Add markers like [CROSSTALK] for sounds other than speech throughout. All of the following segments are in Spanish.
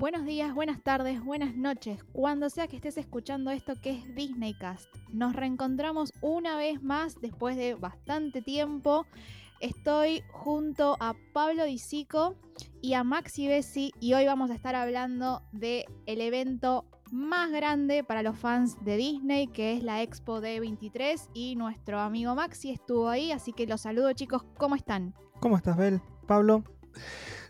Buenos días, buenas tardes, buenas noches, cuando sea que estés escuchando esto que es Disneycast. Nos reencontramos una vez más después de bastante tiempo. Estoy junto a Pablo Disico y a Maxi Bessi y hoy vamos a estar hablando del el evento más grande para los fans de Disney, que es la Expo D23 y nuestro amigo Maxi estuvo ahí, así que los saludo chicos, ¿cómo están? ¿Cómo estás, Bel? Pablo.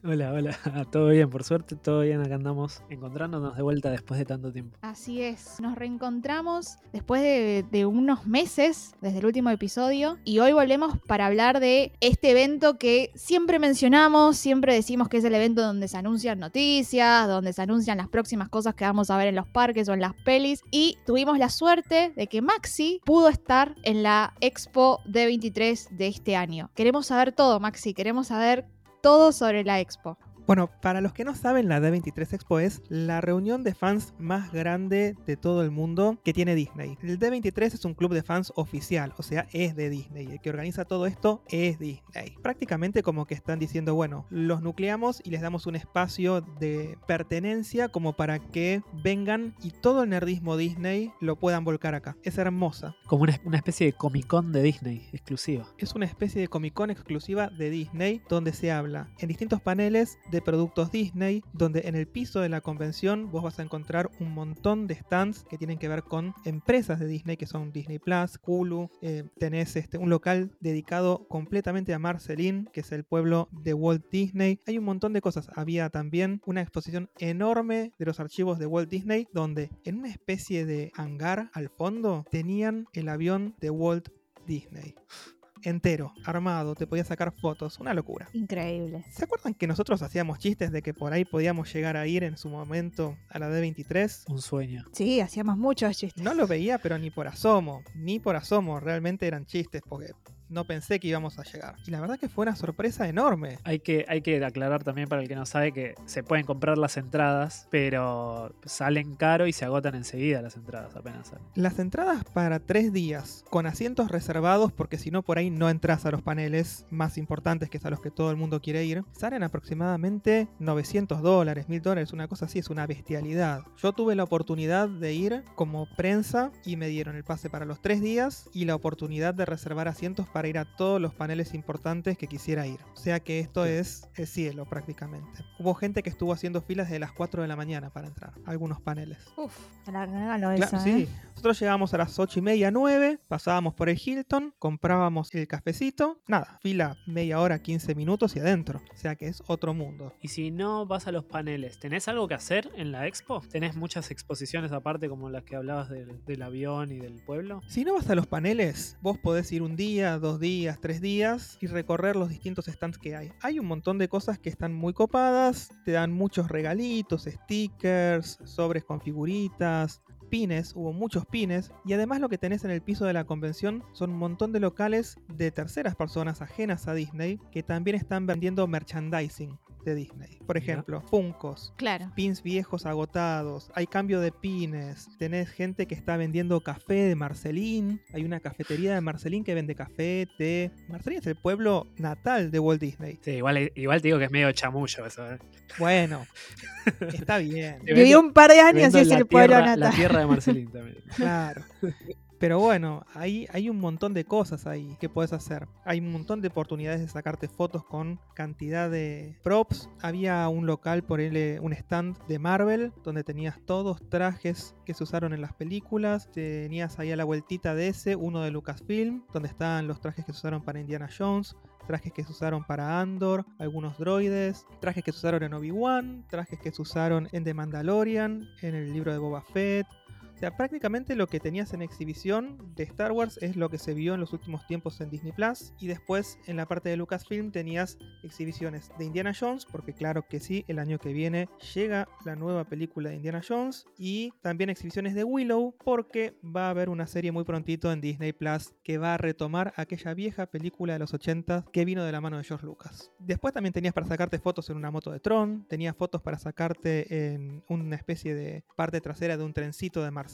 Hola, hola. [LAUGHS] Todo bien, por suerte, todo bien. Acá andamos encontrándonos de vuelta después de tanto tiempo. Así es. Nos reencontramos después de, de, unos meses desde el último episodio y hoy volvemos para hablar de este evento que siempre mencionamos, siempre decimos que es el evento donde se anuncian noticias, donde se anuncian las próximas cosas que vamos a ver en los parques o en las pelis y tuvimos la suerte de que Maxi pudo estar en la Expo D23 de este año. Queremos saber todo, Maxi, queremos saber todo sobre la expo. Bueno, para los que no saben, la D23 Expo es la reunión de fans más grande de todo el mundo que tiene Disney. El D23 es un club de fans oficial, o sea, es de Disney. El que organiza todo esto es Disney. Prácticamente como que están diciendo, bueno, los nucleamos y les damos un espacio de pertenencia como para que vengan y todo el nerdismo Disney lo puedan volcar acá. Es hermosa. Como una, una especie de Comic Con de Disney exclusiva. Es una especie de Comic Con exclusiva de Disney donde se habla en distintos paneles de productos Disney, donde en el piso de la convención vos vas a encontrar un montón de stands que tienen que ver con empresas de Disney, que son Disney Plus, Hulu, eh, tenés este, un local dedicado completamente a Marceline, que es el pueblo de Walt Disney. Hay un montón de cosas. Había también una exposición enorme de los archivos de Walt Disney, donde en una especie de hangar al fondo tenían el avión de Walt Disney entero, armado, te podía sacar fotos, una locura. Increíble. ¿Se acuerdan que nosotros hacíamos chistes de que por ahí podíamos llegar a ir en su momento a la D23? Un sueño. Sí, hacíamos muchos chistes. No lo veía, pero ni por asomo, ni por asomo, realmente eran chistes porque no pensé que íbamos a llegar. Y la verdad que fue una sorpresa enorme. Hay que, hay que aclarar también para el que no sabe que se pueden comprar las entradas, pero salen caro y se agotan enseguida las entradas apenas salen. Las entradas para tres días, con asientos reservados, porque si no por ahí no entras a los paneles más importantes que es a los que todo el mundo quiere ir, salen aproximadamente 900 dólares, 1000 dólares, una cosa así, es una bestialidad. Yo tuve la oportunidad de ir como prensa y me dieron el pase para los tres días y la oportunidad de reservar asientos para para ir a todos los paneles importantes que quisiera ir. O sea que esto es el cielo prácticamente. Hubo gente que estuvo haciendo filas desde las 4 de la mañana para entrar a algunos paneles. Uf, la regalo esa, claro, sí. ¿eh? Nosotros llegamos a las 8 y media, 9, pasábamos por el Hilton, comprábamos el cafecito, nada, fila media hora, 15 minutos y adentro. O sea que es otro mundo. Y si no vas a los paneles, ¿tenés algo que hacer en la expo? ¿Tenés muchas exposiciones aparte como las que hablabas del, del avión y del pueblo? Si no vas a los paneles, vos podés ir un día, dos días, tres días y recorrer los distintos stands que hay. Hay un montón de cosas que están muy copadas, te dan muchos regalitos, stickers, sobres con figuritas, pines, hubo muchos pines, y además lo que tenés en el piso de la convención son un montón de locales de terceras personas ajenas a Disney que también están vendiendo merchandising de Disney. Por ejemplo, Funcos, claro. pins viejos agotados, hay cambio de pines, tenés gente que está vendiendo café de Marcelín, hay una cafetería de Marcelín que vende café, té. Marcelín es el pueblo natal de Walt Disney. Sí, igual, igual te digo que es medio chamullo eso. ¿eh? Bueno, [LAUGHS] está bien. Vivió un par de años y es el pueblo tierra, natal. La tierra de Marcelín también. Claro. [LAUGHS] Pero bueno, hay, un montón de cosas ahí que puedes hacer. Hay un montón de oportunidades de sacarte fotos con cantidad de props. Había un local, por él, un stand de Marvel, donde tenías todos trajes que se usaron en las películas. Tenías ahí a la vueltita de ese, uno de Lucasfilm, donde estaban los trajes que se usaron para Indiana Jones trajes que se usaron para Andor, algunos droides, trajes que se usaron en Obi-Wan, trajes que se usaron en The Mandalorian, en el libro de Boba Fett. O sea, prácticamente lo que tenías en exhibición de Star Wars es lo que se vio en los últimos tiempos en Disney Plus. Y después en la parte de Lucasfilm tenías exhibiciones de Indiana Jones, porque claro que sí, el año que viene llega la nueva película de Indiana Jones. Y también exhibiciones de Willow, porque va a haber una serie muy prontito en Disney Plus que va a retomar aquella vieja película de los 80 que vino de la mano de George Lucas. Después también tenías para sacarte fotos en una moto de Tron, tenías fotos para sacarte en una especie de parte trasera de un trencito de Marcel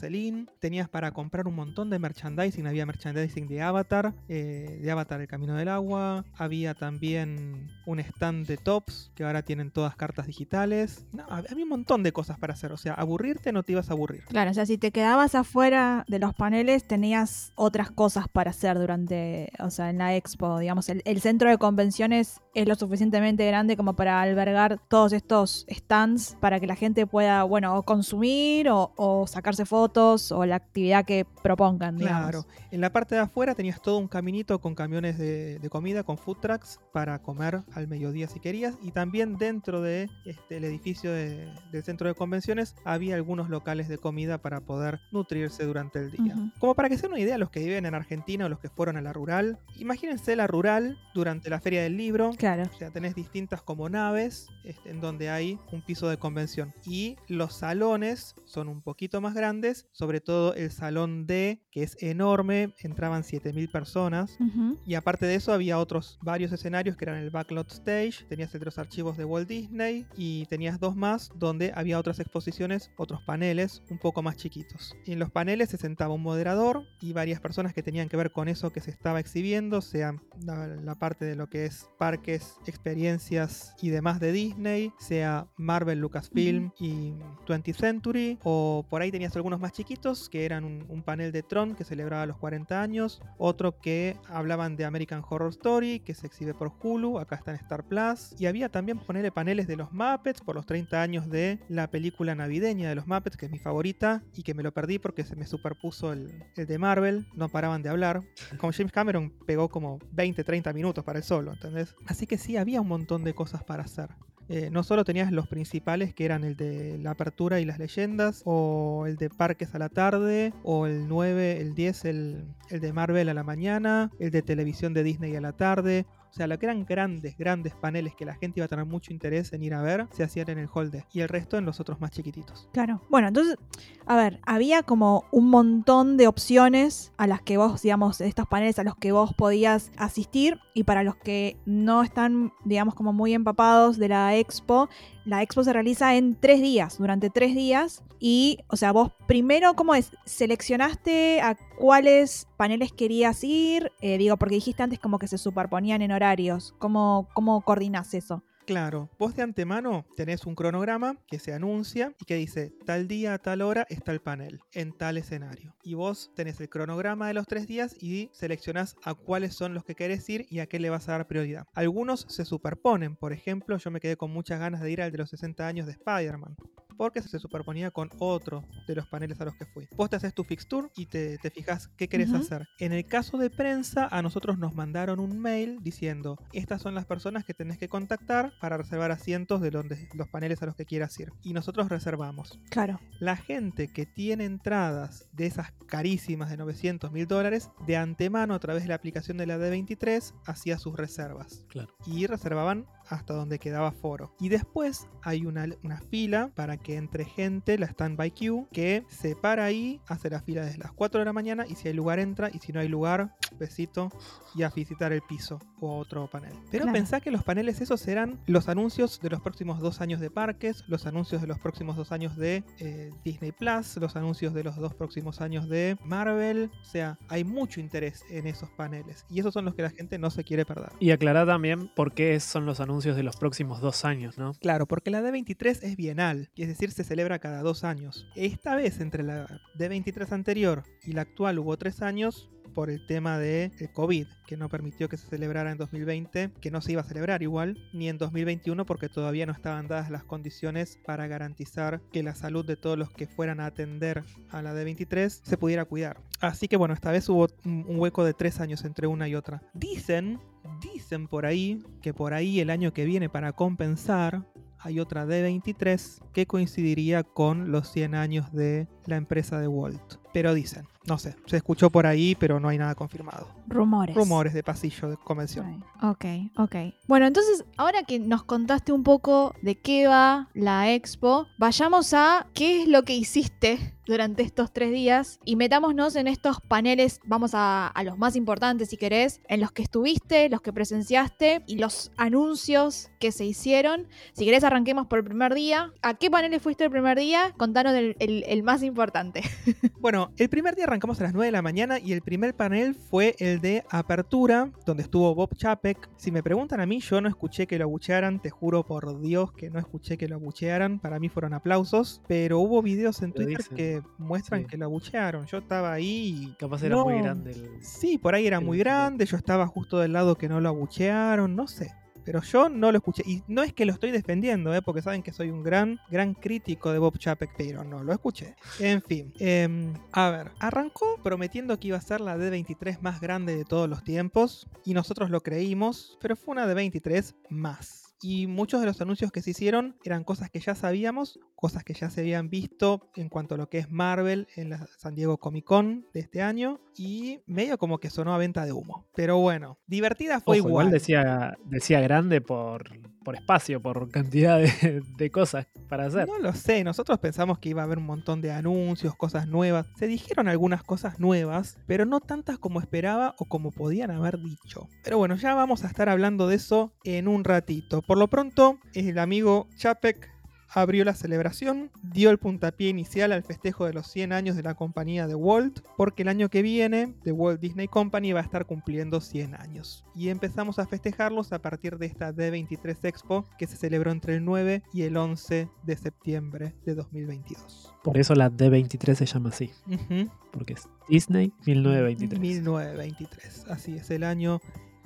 Tenías para comprar un montón de merchandising, había merchandising de Avatar, eh, de Avatar El Camino del Agua, había también un stand de tops, que ahora tienen todas cartas digitales, había un montón de cosas para hacer, o sea, aburrirte no te ibas a aburrir. Claro, o sea, si te quedabas afuera de los paneles tenías otras cosas para hacer durante, o sea, en la expo, digamos, el centro de convenciones es lo suficientemente grande como para albergar todos estos stands para que la gente pueda, bueno, consumir o, o sacarse fotos o la actividad que propongan, digamos. Claro, en la parte de afuera tenías todo un caminito con camiones de, de comida, con food trucks para comer al mediodía si querías. Y también dentro de este, el edificio de- del centro de convenciones había algunos locales de comida para poder nutrirse durante el día. Como para que se den una idea, los que viven en Argentina o los que fueron a la rural, imagínense la rural durante la feria del libro. Claro. O sea, tenés distintas como naves este, en donde hay un piso de convención. Y los salones son un poquito más grandes, sobre todo el salón D, que es enorme, entraban 7000 personas. Ujú. Y aparte de eso había otros varios escenarios que eran el Backlot Stage, tenías los archivos de Walt Disney y tenías dos más donde había otras exposiciones, otros paneles un poco más chiquitos. Y en los paneles se sentaba un moderador y varias personas que tenían que ver con eso que se estaba exhibiendo, sea la, la parte de lo que es parques, experiencias y demás de Disney, sea Marvel, Lucasfilm y 20th Century, o por ahí tenías algunos más chiquitos que eran un, un panel de Tron que celebraba los 40 años, otro que hablaban de American Horror Story, que se exhibe por Hulu, acá está en Star Plus, y había también ponerle paneles de los Muppets por los 30 años de la película navideña de los Muppets, que es mi favorita, y que me lo perdí porque se me superpuso el, el de Marvel, no paraban de hablar. Como James Cameron pegó como 20, 30 minutos para el solo, ¿entendés? Así que sí, había un montón de cosas para hacer. Eh, no solo tenías los principales que eran el de la apertura y las leyendas, o el de parques a la tarde, o el 9, el 10, el, el de Marvel a la mañana, el de televisión de Disney a la tarde. O sea, lo que eran grandes, grandes paneles que la gente iba a tener mucho interés en ir a ver, se hacían en el hall. Y el resto en los otros más chiquititos. Claro. Bueno, entonces, a ver, había como un montón de opciones a las que vos, digamos, estos paneles a los que vos podías asistir y para los que no están, digamos, como muy empapados de la expo, la expo se realiza en tres días, durante tres días. Y, o sea, vos primero, ¿cómo es? ¿Seleccionaste a cuáles paneles querías ir? Eh, digo, porque dijiste antes como que se superponían en horarios. ¿Cómo, cómo coordinás eso? Claro, vos de antemano tenés un cronograma que se anuncia y que dice tal día a tal hora está el panel en tal escenario. Y vos tenés el cronograma de los tres días y seleccionás a cuáles son los que querés ir y a qué le vas a dar prioridad. Algunos se superponen, por ejemplo, yo me quedé con muchas ganas de ir al de los 60 años de Spider-Man. Porque se superponía con otro de los paneles a los que fui. Vos te haces tu fixture y te, te fijas qué querés hacer. En el caso de prensa, a nosotros nos mandaron un mail diciendo: Estas son las personas que tenés que contactar para reservar asientos de donde, los paneles a los que quieras ir. Y nosotros reservamos. Claro. La gente que tiene entradas de esas carísimas de 900 mil dólares, de antemano a través de la aplicación de la D23, hacía sus reservas. Claro. Y reservaban hasta donde quedaba foro. Y después hay una, una fila para que entre gente, la standby queue, que se para ahí, hace la fila desde las 4 de la mañana y si hay lugar entra y si no hay lugar, besito y a visitar el piso o otro panel. Pero Claro. pensá que los paneles esos eran los anuncios de los próximos dos años de parques, los anuncios de los próximos dos años de eh, Disney Plus, los anuncios de los dos próximos años de Marvel. O sea, hay mucho interés en esos paneles y esos son los que la gente no se quiere perder. Y aclarar también por qué son los anuncios de los próximos dos años, ¿no? Claro, porque la D23 es bienal, es decir, se celebra cada dos años. Esta vez, entre la D23 anterior y la actual, hubo tres años por el tema de el COVID, que no permitió que se celebrara en 2020, que no se iba a celebrar igual, ni en 2021 porque todavía no estaban dadas las condiciones para garantizar que la salud de todos los que fueran a atender a la D23 se pudiera cuidar. Así que bueno, esta vez hubo un hueco de tres años entre una y otra. Dicen, dicen por ahí, que por ahí el año que viene para compensar hay otra D23 que coincidiría con los 100 años de la empresa de Walt. Pero dicen, no sé, se escuchó por ahí, pero no hay nada confirmado. Rumores. Rumores de pasillo de convención. Ok, ok. Bueno, entonces, ahora que nos contaste un poco de qué va la expo, vayamos a qué es lo que hiciste durante estos tres días y metámonos en estos paneles, vamos a, a los más importantes si querés, en los que estuviste, los que presenciaste y los anuncios que se hicieron. Si querés arranquemos por el primer día. ¿A qué paneles fuiste el primer día? Contanos el, el- el más importante. [LAUGHS] Bueno, el primer día arrancamos a las 9 de la mañana y el primer panel fue el de apertura, donde estuvo Bob Chapek. Si me preguntan a mí, yo no escuché que lo abuchearan, te juro por Dios que no escuché que lo abuchearan. Para mí fueron aplausos, pero hubo videos en Twitter dicen, muestran sí. que lo abuchearon. Yo estaba ahí y Capaz era No. muy grande el. Sí, por ahí era El muy grande, yo estaba justo del lado que no lo abuchearon, no sé. Pero yo no lo escuché. Y no es que lo estoy defendiendo, ¿eh? porque saben que soy un gran, gran crítico de Bob Chapek, pero no lo escuché. En fin, em, a ver, arrancó prometiendo que iba a ser la D23 más grande de todos los tiempos, y nosotros lo creímos, pero fue una D23 más. Y muchos de los anuncios que se hicieron eran cosas que ya sabíamos, cosas que ya se habían visto en cuanto a lo que es Marvel en la San Diego Comic Con de este año. Y medio como que sonó a venta de humo. Pero bueno, divertida fue Ojo, igual. igual decía, decía grande por, por espacio, por cantidad de, cosas para hacer. No lo sé, nosotros pensamos que iba a haber un montón de anuncios, cosas nuevas. Se dijeron algunas cosas nuevas, pero no tantas como esperaba o como podían haber dicho. Pero bueno, ya vamos a estar hablando de eso en un ratito. Por lo pronto, el amigo Chapek abrió la celebración, dio el puntapié inicial al festejo de los 100 años de la compañía de Walt, porque el año que viene The Walt Disney Company va a estar cumpliendo 100 años. Y empezamos a festejarlos a partir de esta D23 Expo que se celebró entre el 9 y el 11 de septiembre de 2022. Por eso la D23 se llama así, Ujú. porque es Disney 1923. 1923, así es el año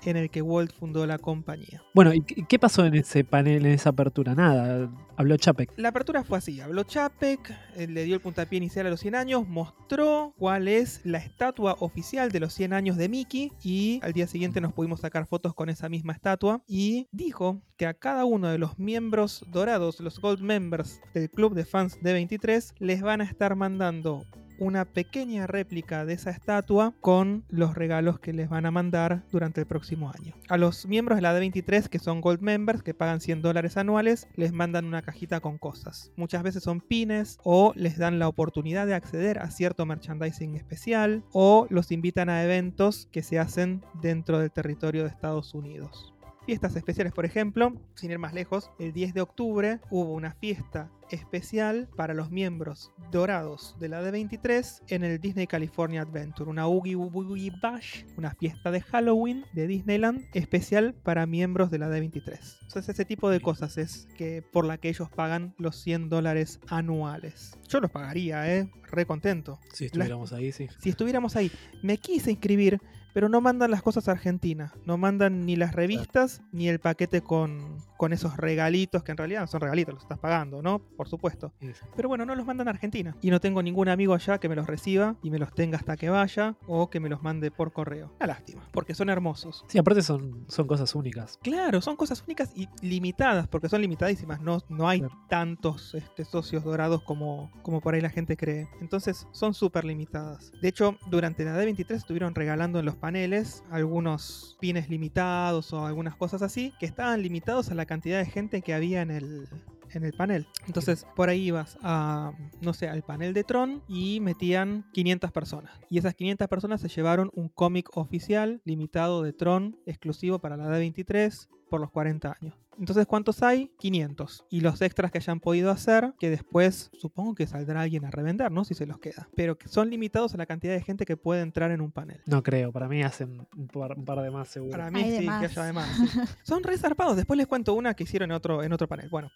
en el que Walt fundó la compañía. Bueno, ¿y qué pasó en ese panel, en esa apertura? Nada, habló Chapek. La apertura fue así, habló Chapek, eh, le dio el puntapié inicial a los 100 años, mostró cuál es la estatua oficial de los 100 años de Mickey y al día siguiente nos pudimos sacar fotos con esa misma estatua y dijo que a cada uno de los miembros dorados, los Gold Members del club de fans de 23, les van a estar mandando una pequeña réplica de esa estatua con los regalos que les van a mandar durante el próximo año. A los miembros de la D23 que son Gold Members, que pagan 100 dólares anuales, les mandan una cajita con cosas. Muchas veces son pines o les dan la oportunidad de acceder a cierto merchandising especial o los invitan a eventos que se hacen dentro del territorio de Estados Unidos. Fiestas especiales, por ejemplo, sin ir más lejos, el 10 de octubre hubo una fiesta especial para los miembros dorados de la D23 en el Disney California Adventure, una Oogie Boogie Bash, una fiesta de Halloween de Disneyland especial para miembros de la D23. Entonces ese tipo de cosas es que por la que ellos pagan los 100 dólares anuales. Yo los pagaría, eh, re contento. Si estuviéramos ahí, sí. Si estuviéramos ahí, me quise inscribir, pero no mandan las cosas a Argentina. No mandan ni las revistas ni el paquete con, con esos regalitos, que en realidad son regalitos, los estás pagando, ¿no? Por supuesto. Sí. Pero bueno, no los mandan a Argentina. Y no tengo ningún amigo allá que me los reciba y me los tenga hasta que vaya o que me los mande por correo. Una lástima, porque son hermosos. Sí, aparte son, son cosas únicas. Claro, son cosas únicas y limitadas, porque son limitadísimas. No, no hay Claro. tantos este, socios dorados como, como por ahí la gente cree. Entonces son súper limitadas. De hecho, durante la D23 estuvieron regalando en los paneles algunos pines limitados o algunas cosas así, que estaban limitados a la cantidad de gente que había en el, en el panel. Entonces, por ahí ibas a, no sé, al panel de Tron y metían 500 personas. Y esas 500 personas se llevaron un cómic oficial limitado de Tron exclusivo para la D23 por los 40 años. Entonces, ¿cuántos hay? 500. Y los extras que hayan podido hacer, que después supongo que saldrá alguien a revender, ¿no? Si se los queda. Pero que son limitados a la cantidad de gente que puede entrar en un panel. No creo, para mí hacen un par, un par de más seguro. Para mí Hay sí, que haya de más. sí. Son re zarpados. Después les cuento una que hicieron en otro, en otro panel. Bueno.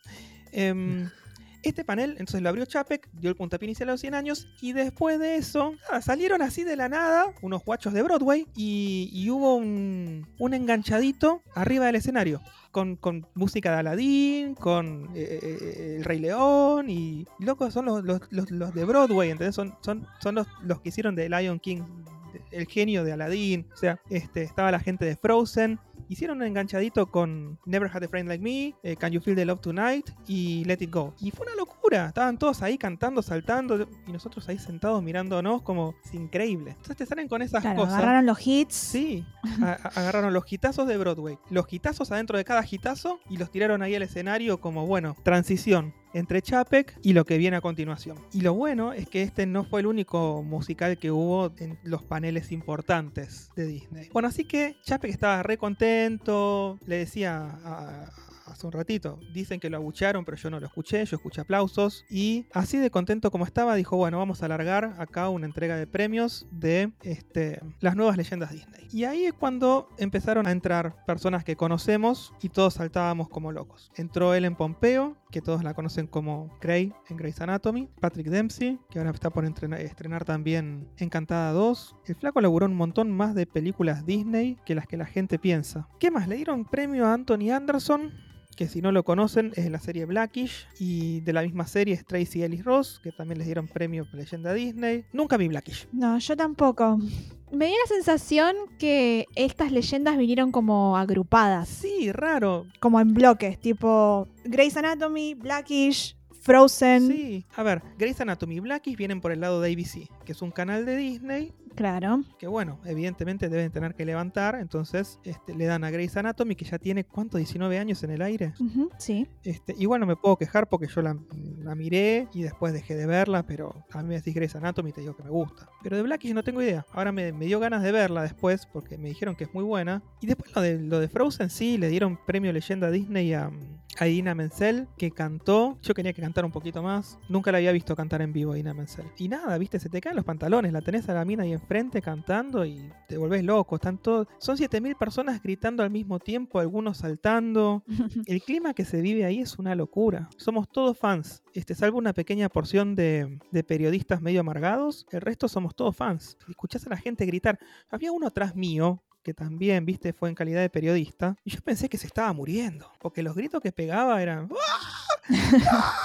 em, [LAUGHS] este panel, entonces lo abrió Chapek, dio el puntapié inicial a los 100 años y después de eso salieron así de la nada unos guachos de Broadway y, hubo un, enganchadito arriba del escenario. Con, música de Aladdin, con eh, eh, El Rey León y locos son los, de Broadway, ¿entendés? Son, son, los, que hicieron de Lion King, el genio de Aladdin, o sea, este, estaba la gente de Frozen, hicieron un enganchadito con Never Had a Friend Like Me, eh, Can You Feel the Love Tonight y Let It Go. Y fue una locura, estaban todos ahí cantando, saltando y nosotros ahí sentados mirándonos como es increíble. Entonces te salen con esas Claro, cosas. agarraron los hits. Sí, agarraron los hitazos de Broadway, los hitazos adentro de cada hitazo y los tiraron ahí al escenario como, bueno, transición. Entre Chapek y lo que viene a continuación. Y lo bueno es que este no fue el único musical que hubo en los paneles importantes de Disney. Bueno, así que Chapek estaba re contento, le decía a, hace un ratito. Dicen que lo abuchearon, pero yo no lo escuché, yo escuché aplausos. Y así de contento como estaba, dijo, bueno, vamos a alargar acá una entrega de premios de este, las nuevas leyendas Disney. Y ahí es cuando empezaron a entrar personas que conocemos y todos saltábamos como locos. Entró Ellen Pompeo, que todos la conocen como Grey en Grey's Anatomy. Patrick Dempsey, que ahora está por estrenar, también Encantada 2. El flaco laburó un montón más de películas Disney que las que la gente piensa. ¿Qué más? Le dieron premio a Anthony Anderson que si no lo conocen es la serie Blackish y de la misma serie es Tracy Ellis Ross, que también les dieron premio por Leyenda Disney. Nunca vi Blackish. No, yo tampoco. Me dio la sensación que estas leyendas vinieron como agrupadas. Sí, raro. Como en bloques, tipo Grey's Anatomy, Blackish, Frozen. Sí, a ver, Grey's Anatomy y Blackish vienen por el lado de ABC, que es un canal de Disney Claro. Que bueno, evidentemente deben tener que levantar. Entonces este, le dan a Grey's Anatomy, que ya tiene, ¿cuánto? 19 años en el aire. sí. Este, igual no me puedo quejar porque yo la, miré y después dejé de verla, pero a mí me decís Grey's Anatomy y te digo que me gusta. Pero de Blackish no tengo idea. Ahora me, dio ganas de verla después porque me dijeron que es muy buena. Y después lo de, lo de Frozen, sí, le dieron premio leyenda Disney a, a Idina Menzel, que cantó. Yo quería que cantara un poquito más. Nunca la había visto cantar en vivo a Idina Menzel. Y nada, viste, se te caen los pantalones. La tenés a la mina ahí en frente cantando y te volvés loco. Están todos, son 7000 personas gritando al mismo tiempo, algunos saltando. [LAUGHS] El clima que se vive ahí es una locura. Somos todos fans. Este, salvo una pequeña porción de, periodistas medio amargados, el resto somos todos fans. Escuchás a la gente gritar. Había uno atrás mío que también, viste, fue en calidad de periodista, y yo pensé que se estaba muriendo, porque los gritos que pegaba eran... ¡Ah!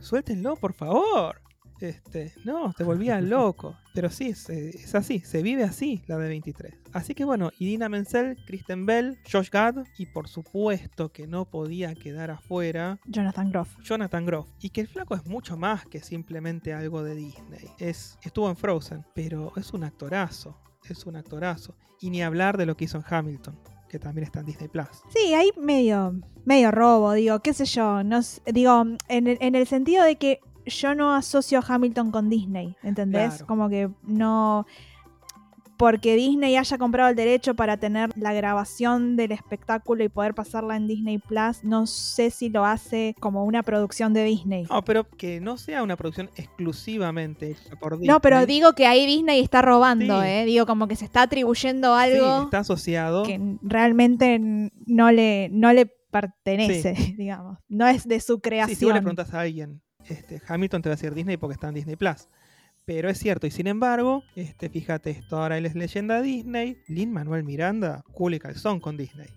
Suéltenlo, por favor. Este, no, te volvía loco. Pero sí, es, así, se vive así la de 23. Así que bueno, Idina Menzel, Kristen Bell, Josh Gad y por supuesto que no podía quedar afuera Jonathan Groff. Jonathan Groff. Y que el flaco es mucho más que simplemente algo de Disney. Es, estuvo en Frozen, pero es un actorazo. Es un actorazo. Y ni hablar de lo que hizo en Hamilton que también está en Disney Plus. Sí, hay medio, medio robo, digo, qué sé yo, no digo, en en el sentido de que yo no asocio a Hamilton con Disney, ¿entendés? Como que no porque Disney haya comprado el derecho para tener la grabación del espectáculo y poder pasarla en Disney Plus, no sé si lo hace como una producción de Disney. No, pero que no sea una producción exclusivamente por Disney. No, pero digo que ahí Disney está robando, ¿eh? Digo, como que se está atribuyendo algo. Sí, está asociado. Que realmente no le, no le pertenece, [LAUGHS] digamos. No es de su creación. Sí, si vos le preguntas a alguien, este, Hamilton te va a decir Disney porque está en Disney Plus. Pero es cierto, y sin embargo, este, fíjate esto, ahora él es leyenda Disney, Lin Manuel Miranda, cool y calzón con Disney.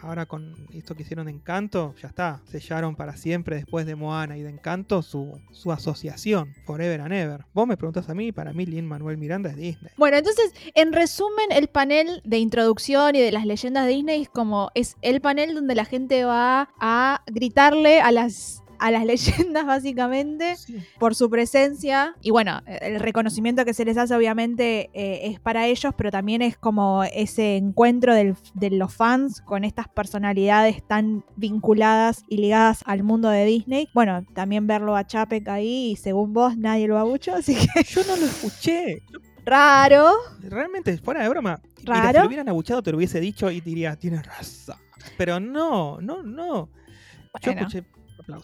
Ahora con esto que hicieron de Encanto, ya está, sellaron para siempre después de Moana y de Encanto su, su asociación, Forever and Ever. Vos me preguntas a mí, para mí Lin Manuel Miranda es Disney. Bueno, entonces, en resumen, el panel de introducción y de las leyendas de Disney es como, es el panel donde la gente va a gritarle a las a las [LAUGHS] leyendas básicamente por su presencia y bueno, el reconocimiento que se les hace obviamente eh, es para ellos, pero también es como ese encuentro de los fans con estas personalidades tan vinculadas y ligadas al mundo de Disney. Bueno, también verlo a Chapek ahí y según vos nadie lo abuchó, [LAUGHS] así que... Yo no lo escuché. Raro. Realmente, fuera de broma. Raro. si lo hubieran abuchado te lo hubiese dicho y diría, tienes razón. Pero no, no, no. Yo escuché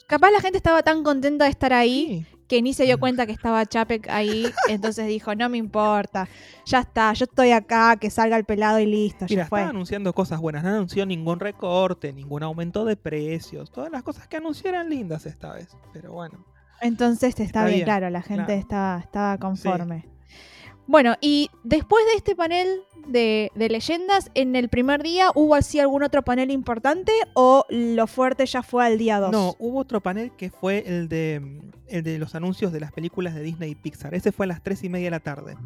Capaz la gente estaba tan contenta de estar ahí que ni se dio cuenta que estaba Chapek ahí, [LAUGHS] entonces dijo, no me importa, ya está, yo estoy acá, que salga el pelado y listo. Mira, fue. estaba anunciando cosas buenas, no anunció ningún recorte, ningún aumento de precios, todas las cosas que anunció eran lindas esta vez, pero bueno. Entonces está, bien, claro, la gente estaba, conforme. Bueno, y después de este panel de, leyendas, ¿en el primer día hubo así algún otro panel importante o lo fuerte ya fue al día 2? No, hubo otro panel que fue el de, el de los anuncios de las películas de Disney y Pixar. Ese fue a las 3 y media de la tarde.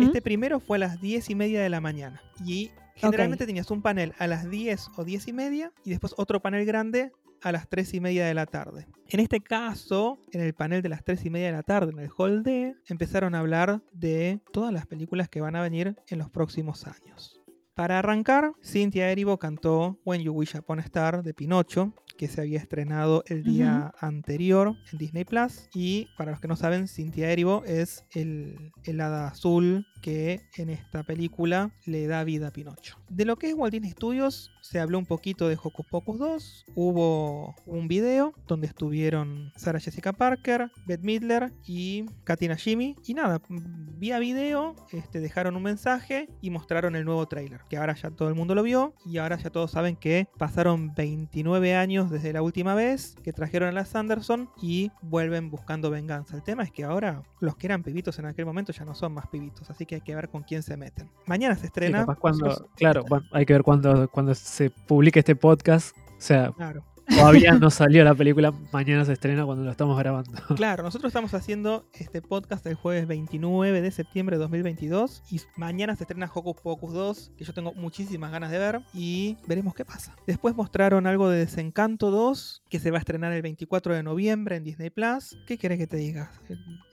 Este primero fue a las 10 y media de la mañana. Y generalmente tenías un panel a las 10 o 10 y media y después otro panel grande a las 3 y media de la tarde. En este caso, en el panel de las 3 y media de la tarde, en el Hall D, empezaron a hablar de todas las películas que van a venir en los próximos años. Para arrancar, Cynthia Erivo cantó When You Wish Upon a Star de Pinocho, que se había estrenado el día anterior en Disney Plus. Y para los que no saben, Cynthia Erivo es el, el hada azul que en esta película le da vida a Pinocho. De lo que es Walt Disney Studios, se habló un poquito de Hocus Pocus 2. Hubo un video donde estuvieron Sarah Jessica Parker, Beth Midler y Katina Jimmy. Y nada, vía video este, dejaron un mensaje y mostraron el nuevo trailer. Que ahora ya todo el mundo lo vio y ahora ya todos saben que pasaron 29 años desde la última vez que trajeron a las Sanderson y vuelven buscando venganza. El tema es que ahora los que eran pibitos en aquel momento ya no son más pibitos, así que hay que ver con quién se meten. Mañana se estrena. cuando, claro, bueno, hay que ver cuando, cuando se publique este podcast. O sea, Claro. Todavía no salió la película, mañana se estrena cuando lo estamos grabando. [LAUGHS] Claro, nosotros estamos haciendo este podcast el jueves 29 de septiembre de 2022 y mañana se estrena Hocus Pocus 2, que yo tengo muchísimas ganas de ver y veremos qué pasa. Después mostraron algo de Desencanto 2, que se va a estrenar el 24 de noviembre en Disney Plus. ¿Qué querés que te diga?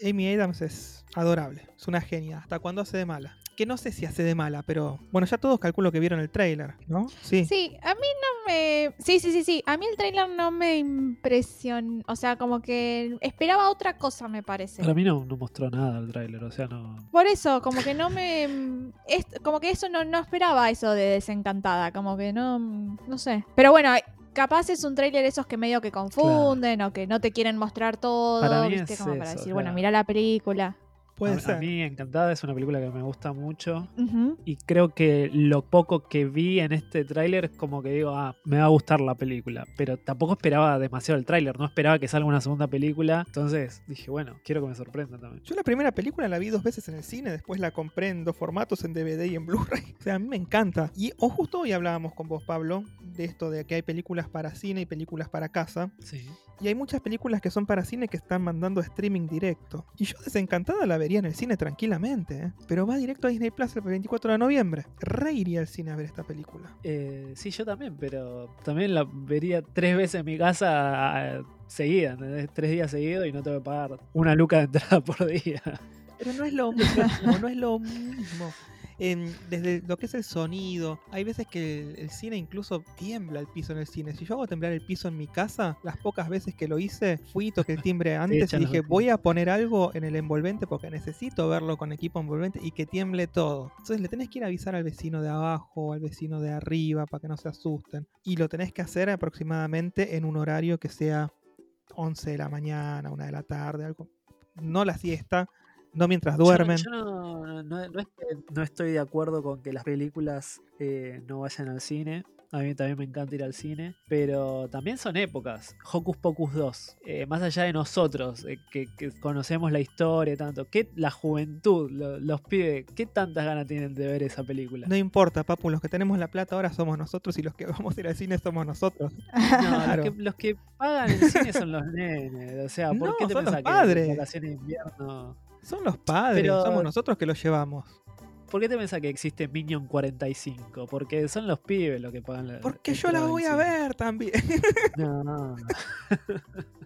Amy Adams es adorable, es una genia, hasta cuando hace de mala. Que no sé si hace de mala, pero bueno, ya todos calculo que vieron el trailer, ¿no? Sí. Sí, a mí no me. Sí, sí, sí, sí. A mí el trailer no me impresionó. O sea, como que esperaba otra cosa, me parece. Para mí no, no mostró nada el tráiler, o sea, no... Por eso, como que no me. es- como que eso no, no esperaba eso de desencantada. Como que no. No sé. Pero bueno. Capaz es un tráiler esos que medio que confunden o que no te quieren mostrar todo, Para mí ¿viste? es Como para decir, bueno, mira la película. Puede a, mí Encantada es una película que me gusta mucho y creo que lo poco que vi en este tráiler es como que digo, ah, me va a gustar la película, pero tampoco esperaba demasiado el tráiler, no esperaba que salga una segunda película, entonces dije, bueno, quiero que me sorprenda también. Yo la primera película la vi dos veces en el cine, después la compré en dos formatos, en DVD y en Blu-ray. [LAUGHS] O sea, a mí me encanta. Y o justo hoy hablábamos con vos, Pablo, de esto de que hay películas para cine y películas para casa. Sí. Y hay muchas películas que son para cine que están mandando streaming directo. Y yo desencantada la vería en el cine tranquilamente, ¿eh? pero va directo a Disney Plus el 24 de noviembre. Re iría al cine a ver esta película. Eh, sí, yo también, pero también la vería tres veces en mi casa eh, seguida, ¿entendés? Tres días seguidos y no tengo que pagar una luca de entrada [LAUGHS] por día. Pero no es lo mismo, no es lo mismo. En- desde lo que es el sonido, hay veces que el, el cine incluso tiembla el piso en el cine. Si yo hago temblar el piso en mi casa, las pocas veces que lo hice, fui, toqué el timbre antes y dije, voy a poner algo en el envolvente porque necesito verlo con equipo envolvente y que tiemble todo. Entonces le tenés que ir a avisar al vecino de abajo o al vecino de arriba para que no se asusten. Y lo tenés que hacer aproximadamente en un horario que sea 11 de la mañana, 1 de la tarde, algo. No la siesta, no mientras duermen. Yo, no, no- no- no es que no estoy de acuerdo con que las películas eh, no vayan al cine. A mí también me encanta ir al cine. Pero también son épocas. Hocus Pocus 2. eh, más allá de nosotros, eh, que, que conocemos la historia tanto. ¿qué, la juventud, lo- los pibes, ¿qué tantas ganas tienen de ver esa película? No importa, papu, los que tenemos la plata ahora somos nosotros y los que [LAUGHS] vamos a ir al cine somos nosotros. No, Claro. los, que, los que pagan el cine son los nenes. O sea, ¿por No, qué te pensás que en vacaciones de invierno... Son los padres, Pero- somos nosotros que los llevamos. ¿Por qué te pensás que existe Minion 45? Porque son los pibes los que pagan la Porque yo la voy a ver también. No, no. [LAUGHS]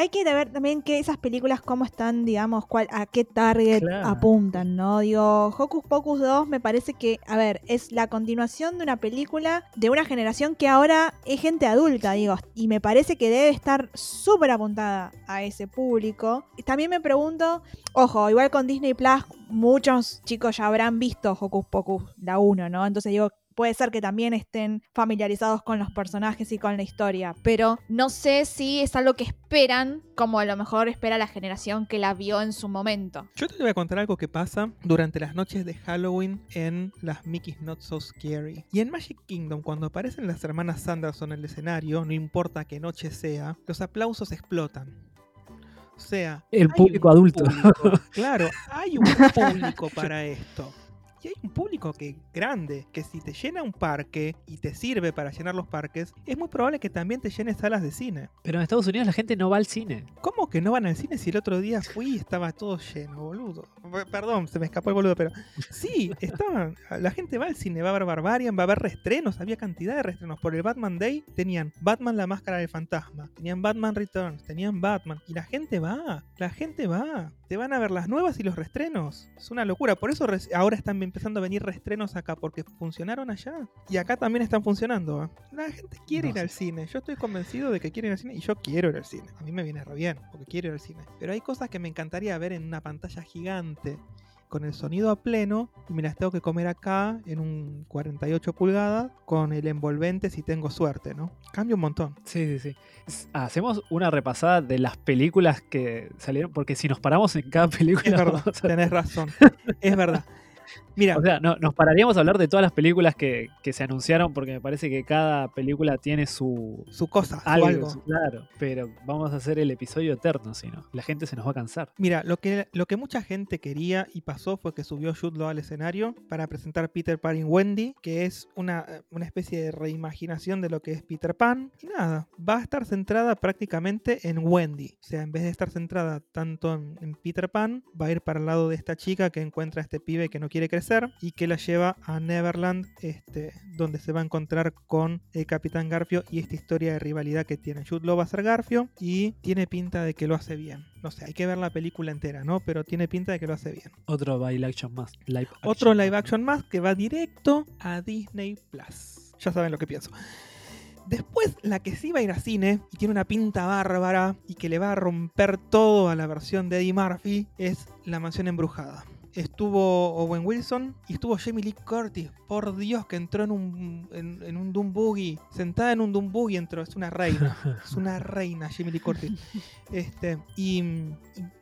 Hay que ver también que esas películas cómo están, digamos, cuál, a qué target Claro. apuntan, ¿no? Digo, Hocus Pocus 2 me parece que, a ver, es la continuación de una película de una generación que ahora es gente adulta, digo, y me parece que debe estar súper apuntada a ese público. También me pregunto, ojo, igual con Disney Plus, muchos chicos ya habrán visto Hocus Pocus, la 1, ¿no? Entonces digo, puede ser que también estén familiarizados con los personajes y con la historia, pero no sé si es algo que esperan, como a lo mejor espera la generación que la vio en su momento. Yo te voy a contar algo que pasa durante las noches de Halloween en las Mickey's Not So Scary. Y en Magic Kingdom, cuando aparecen las hermanas Sanderson en el escenario, no importa qué noche sea, los aplausos explotan. O sea, El público adulto. público. [LAUGHS] Claro, hay un público para esto. Y hay un público que grande, que si te llena un parque y te sirve para llenar los parques, es muy probable que también te llene salas de cine. Pero en Estados Unidos la gente no va al cine. ¿Cómo que no van al cine si el otro día fui y estaba todo lleno, boludo? Perdón, se me escapó el boludo, pero sí, estaban. La gente va al cine, va a ver Barbarian, va a ver reestrenos, había cantidad de reestrenos. Por el Batman Day tenían Batman la máscara del fantasma, tenían Batman Returns, tenían Batman. Y la gente va, la gente va. Te van a ver las nuevas y los restrenos. Es una locura. Por eso ahora están empezando a venir restrenos acá, porque funcionaron allá. Y acá también están funcionando. ¿eh? La gente quiere No ir al cine. Yo estoy convencido de que quiere ir al cine y yo quiero ir al cine. A mí me viene re bien, porque quiero ir al cine. Pero hay cosas que me encantaría ver en una pantalla gigante. Con el sonido a pleno y me las tengo que comer acá en un 48 pulgadas con el envolvente si tengo suerte, ¿no? Cambia un montón. Sí, sí, sí. Hacemos una repasada de las películas que salieron, porque si nos paramos en cada [LAUGHS] película. Es verdad, a- tenés razón. [LAUGHS] Es verdad. Mira, O sea, no, nos pararíamos a hablar de todas las películas que, que se anunciaron, porque me parece que cada película tiene su. su cosa, su Algo, algo. su- claro, pero vamos a hacer el episodio eterno, si no. La gente se nos va a cansar. Mira, lo que, lo que mucha gente quería y pasó fue que subió Jude Law al escenario para presentar Peter Pan y Wendy, que es una, una especie de reimaginación de lo que es Peter Pan. Y nada, va a estar centrada prácticamente en Wendy. O sea, en vez de estar centrada tanto en, en Peter Pan, va a ir para el lado de esta chica que encuentra a este pibe que no quiere crecer y que la lleva a Neverland, este, donde se va a encontrar con el Capitán Garfio y esta historia de rivalidad que tiene. Jude Law va a ser Garfio y tiene pinta de que lo hace bien. No sé, hay que ver la película entera, ¿no? Pero tiene pinta de que lo hace bien. Otro live action más. Live Otro action. live action más que va directo a Disney Plus. Ya saben lo que pienso. Después, la que sí va a ir a cine y tiene una pinta bárbara y que le va a romper todo a la versión de Eddie Murphy es La Mansión Embrujada. Estuvo Owen Wilson y estuvo Jamie Lee Curtis. Por Dios, que entró en un, en, en un Doom Buggy. Sentada en un Doom Buggy entró. Es una reina. [LAUGHS] Es una reina, Jamie Lee Curtis. Este, y, y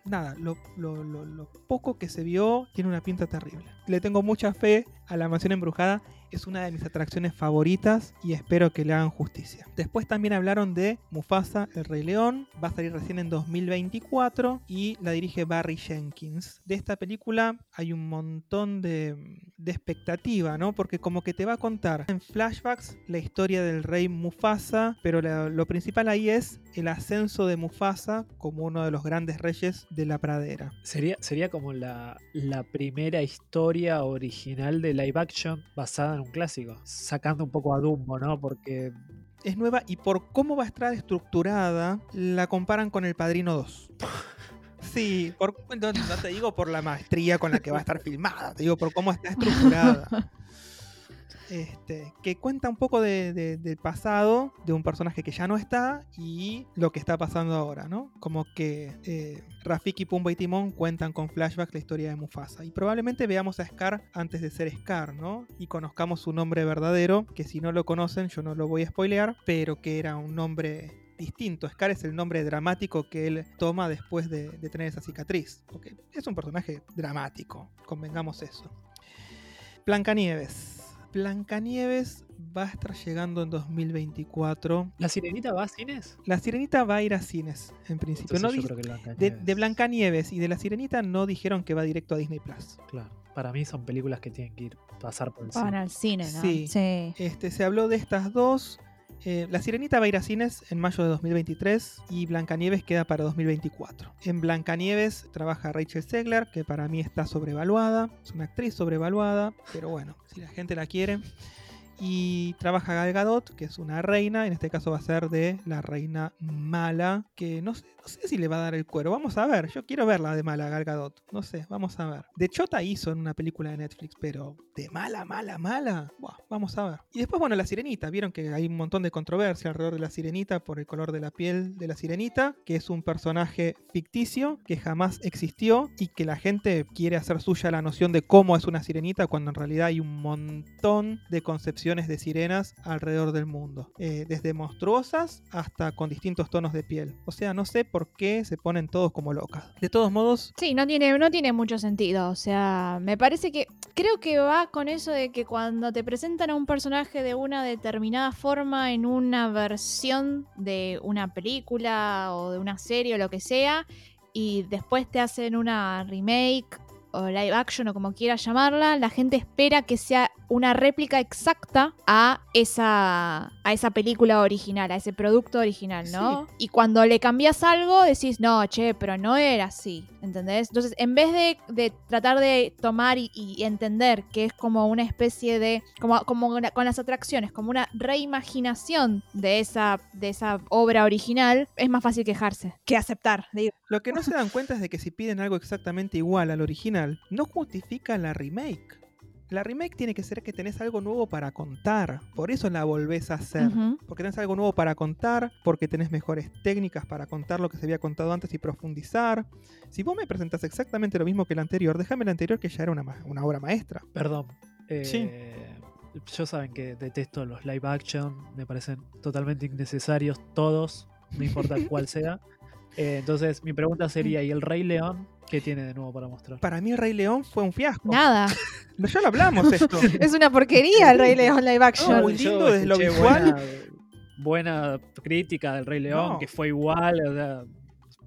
nada, lo, lo- lo- lo poco que se vio tiene una pinta terrible. Le tengo mucha fe a la mansión embrujada. Es una de mis atracciones favoritas y espero que le hagan justicia. Después también hablaron de Mufasa, el Rey León. Va a salir recién en 2024 y la dirige Barry Jenkins. De esta película hay un montón de, de expectativa, ¿no? Porque como que te va a contar en flashbacks la historia del rey Mufasa, pero la- lo principal ahí es el ascenso de Mufasa como uno de los grandes reyes de la pradera. Sería, sería como la, la primera historia original de live action basada en un clásico. Sacando un poco a Dumbo, ¿no? Porque Es nueva y por cómo va a estar estructurada, la comparan con El Padrino 2. [LAUGHS] Sí, por, no, no te digo por la maestría con la que va a estar filmada, te digo por cómo está estructurada. Este, que cuenta un poco de- de- del pasado de un personaje que ya no está y lo que está pasando ahora, ¿no? Como que eh, Rafiki, Pumba y Timón cuentan con flashbacks la historia de Mufasa. Y probablemente veamos a Scar antes de ser Scar, ¿no? Y conozcamos su nombre verdadero, que si no lo conocen yo no lo voy a spoilear, pero que era un nombre distinto. Scar es el nombre dramático que él toma después de, de tener esa cicatriz. Porque es un personaje dramático, convengamos eso. Blancanieves. Blancanieves va a estar llegando en 2024. ¿La sirenita va a cines? La sirenita va a ir a cines, en principio. Entonces No yo creo que de, Blancanieves- de Blancanieves y de la sirenita no dijeron que va directo a Disney Plus. Claro. Para mí son películas que tienen que ir pasar por el Van cine. al cine, ¿no? Sí. sí. Este, se habló de estas dos. Eh, la Sirenita va a ir a cines en mayo de 2023 y Blancanieves queda para 2024. En Blancanieves trabaja Rachel Zegler, que para mí está sobrevaluada. Es una actriz sobrevaluada, pero bueno, si la gente la quiere. Y trabaja Gal Gadot, que es una reina, en este caso va a ser de la reina mala, que no sé, si le va a dar el cuero. Vamos a ver, yo quiero verla de mala Gal Gadot. No sé, vamos a ver. De Chota hizo en una película de Netflix, pero de mala, mala, mala. Buah, vamos a ver. Y después, bueno, la sirenita. Vieron que hay un montón de controversia alrededor de la sirenita por el color de la piel de la sirenita, que es un personaje ficticio que jamás existió y que la gente quiere hacer suya la noción de cómo es una sirenita cuando en realidad hay un montón de concepciones de sirenas alrededor del mundo. Eh, desde monstruosas hasta con distintos tonos de piel. O sea, no sé por qué se ponen todos como locas. De todos modos, Sí, no tiene, no tiene mucho sentido. O sea, me parece que. Creo que va con eso de que cuando te presentan a un personaje de una determinada forma en una versión de una película o de una serie o lo que sea, y después te hacen una remake o live action o como quieras llamarla, la gente espera que sea una réplica exacta a esa, a esa película original, a ese producto original, ¿no? Y cuando le cambias algo, decís, no, che, pero no era así, ¿entendés? Entonces, en vez de, de tratar de tomar y, y entender que es como una especie de, como, como una- con las atracciones, como una reimaginación de esa, de esa obra original, es más fácil quejarse que aceptar. digo. Lo que no se dan cuenta es de que si piden algo exactamente igual al original, no justifica la remake. La remake tiene que ser que tenés algo nuevo para contar. Por eso la volvés a hacer. Porque tenés algo nuevo para contar, porque tenés mejores técnicas para contar lo que se había contado antes y profundizar. Si vos me presentás exactamente lo mismo que el anterior, déjame el anterior que ya era una, ma- una obra maestra. Perdón. eh, Sí. Yo saben que detesto los live action, me parecen totalmente innecesarios todos, no importa [LAUGHS] cuál sea. Eh, entonces, mi pregunta sería: ¿y el Rey León qué tiene de nuevo para mostrar? Para mí Rey León fue un fiasco. Nada. No, [LAUGHS] Ya lo hablamos [LAUGHS] esto. Es una porquería el Rey León live action. muy lindo desde lo visual. Buena, buena crítica del Rey León, No. que fue igual, o sea,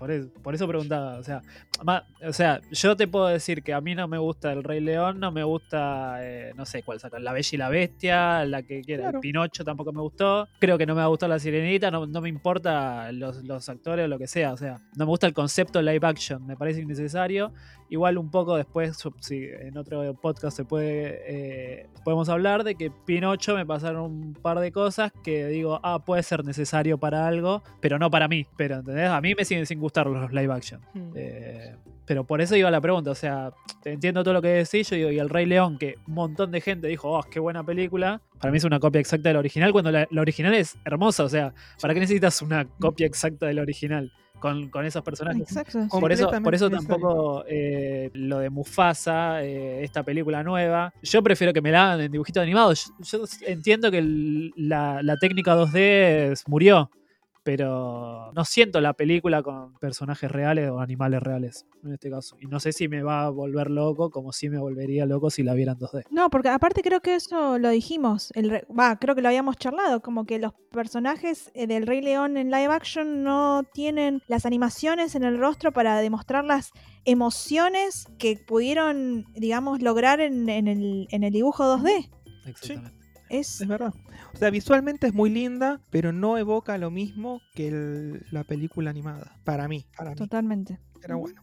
por eso, por eso preguntaba, o sea, ma- o sea, yo te puedo decir que a mí no me gusta el Rey León, no me gusta, eh, no sé cuál sacar, La Bella y la Bestia, la que quiera, Claro. Pinocho tampoco me gustó, creo que no me va a gustar La Sirenita, no, no me importa los, los actores o lo que sea, o sea, no me gusta el concepto live action, me parece innecesario, igual un poco después, si en otro podcast se puede, eh, podemos hablar de que Pinocho me pasaron un par de cosas que digo, ah, puede ser necesario para algo, pero no para mí, pero ¿entendés? A mí me siguen sin gustar los live action. Mm. Eh, pero por eso iba la pregunta, o sea, entiendo todo lo que decís, yo digo, y el Rey León, que un montón de gente dijo, oh, qué buena película, para mí es una copia exacta de la original, cuando la, la original es hermosa, o sea, ¿para qué necesitas una copia exacta de la original con, con esos personajes? Exacto. Por eso, por eso Completamente tampoco eh, lo de Mufasa, eh, esta película nueva. Yo prefiero que me la hagan en dibujitos animados. Yo, yo entiendo que el- la, la técnica 2D es- murió, pero no siento la película con personajes reales o animales reales en este caso. Y no sé si me va a volver loco como si me volvería loco si la viera en 2D. No, porque aparte creo que eso lo dijimos. El re- Va, creo que lo habíamos charlado. Como que los personajes eh, del Rey León en live action no tienen las animaciones en el rostro para demostrar las emociones que pudieron, digamos, lograr en, en el, en el dibujo 2D. Exactamente. Es Es verdad. O sea, visualmente es muy linda, pero no evoca lo mismo que el- la película animada. Para mí, para mí. totalmente. Pero bueno.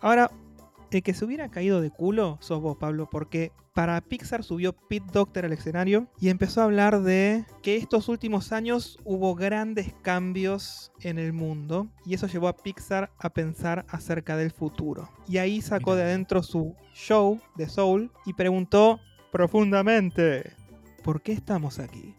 Ahora, el que se hubiera caído de culo sos vos, Pablo, porque para Pixar subió Pete Doctor al escenario y empezó a hablar de que estos últimos años hubo grandes cambios en el mundo y eso llevó a Pixar a pensar acerca del futuro. Y ahí sacó de adentro su show de Soul y preguntó profundamente, ¿por qué estamos aquí?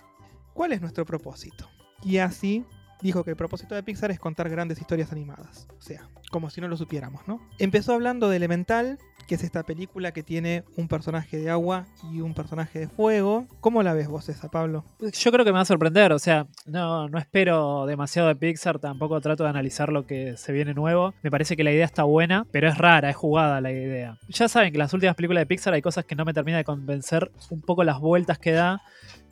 ¿Cuál es nuestro propósito? Y así dijo que el propósito de Pixar es contar grandes historias animadas. O sea, como si no lo supiéramos, ¿no? Empezó hablando de Elemental, que es esta película que tiene un personaje de agua y un personaje de fuego. ¿Cómo la ves vos esa, Pablo? Yo creo que me va a sorprender, o sea, no, no espero demasiado de Pixar, tampoco trato de analizar lo que se viene nuevo. Me parece que la idea está buena, pero es rara, es jugada la idea. Ya saben que en las últimas películas de Pixar hay cosas que no me termina de convencer un poco las vueltas que da,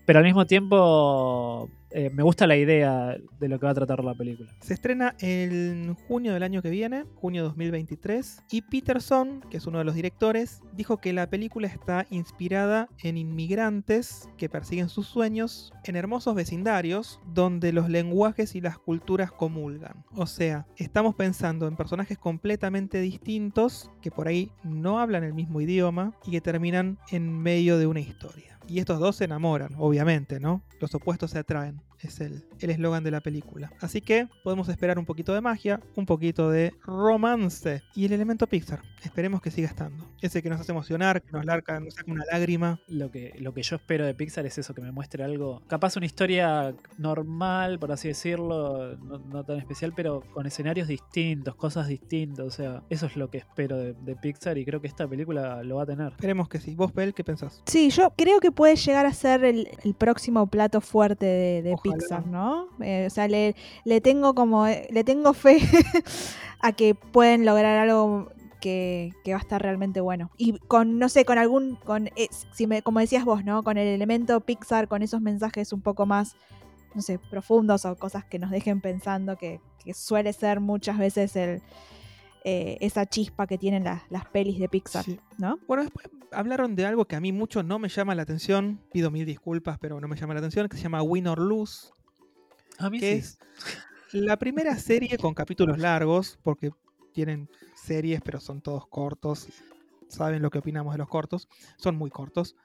pero al mismo tiempo eh, me gusta la idea de lo que va a tratar la película. Se estrena en junio del año que viene, junio 2023, y Peterson, que es uno de los directores, dijo que la película está inspirada en inmigrantes que persiguen sus sueños en hermosos vecindarios donde los lenguajes y las culturas comulgan. O sea, estamos pensando en personajes completamente distintos que por ahí no hablan el mismo idioma y que terminan en medio de una historia. Y estos dos se enamoran, obviamente, ¿no? Los opuestos se atraen. Es el el eslogan de la película. Así que podemos esperar un poquito de magia, un poquito de romance y el elemento Pixar. Esperemos que siga estando. Ese que nos hace emocionar, que nos, larga, nos saca una lágrima. Lo que, lo que yo espero de Pixar es eso, que me muestre algo, capaz una historia normal, por así decirlo, no, no tan especial, pero con escenarios distintos, cosas distintas, o sea, eso es lo que espero de, de Pixar y creo que esta película lo va a tener. Esperemos que sí. ¿Vos, Bel, qué pensás? Sí, yo creo que puede llegar a ser el, el próximo plato fuerte de, de Ojalá. Pixar, ¿no? Eh, o sea, le, tengo como, eh, le tengo fe [LAUGHS] a que pueden lograr algo que, va a estar realmente bueno. Y con, no sé, con algún, con, eh, como decías vos, ¿no? Con el elemento Pixar, con esos mensajes un poco más, no sé, profundos o cosas que nos dejen pensando, que, que suele ser muchas veces el, eh, esa chispa que tienen las, las pelis de Pixar, Sí. ¿no? Bueno, después hablaron de algo que a mí mucho no me llama la atención. Pido mil disculpas, pero no me llama la atención, que se llama Win or Lose, A mí que sí. es la primera serie con capítulos largos, porque tienen series, pero son todos cortos. Saben lo que opinamos de los cortos. Son muy cortos.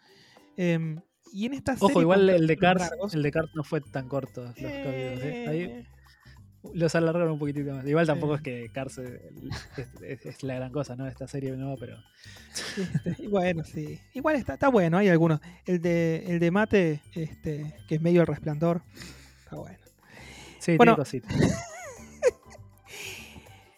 Em, y en esta serie Ojo, igual el de Cars, largos, el de Cars no fue tan corto los capítulos, ¿eh? Ahí eh, los alargaron un poquitito más. Igual tampoco es que Cars es, es- es- es la gran cosa, ¿no? Esta serie nueva, pero. Este, bueno, sí. Igual está, está bueno, hay algunos. El de, el de Mate, este, que es medio el resplandor. Está bueno. Sí, Bueno, tiene cositas. [LAUGHS]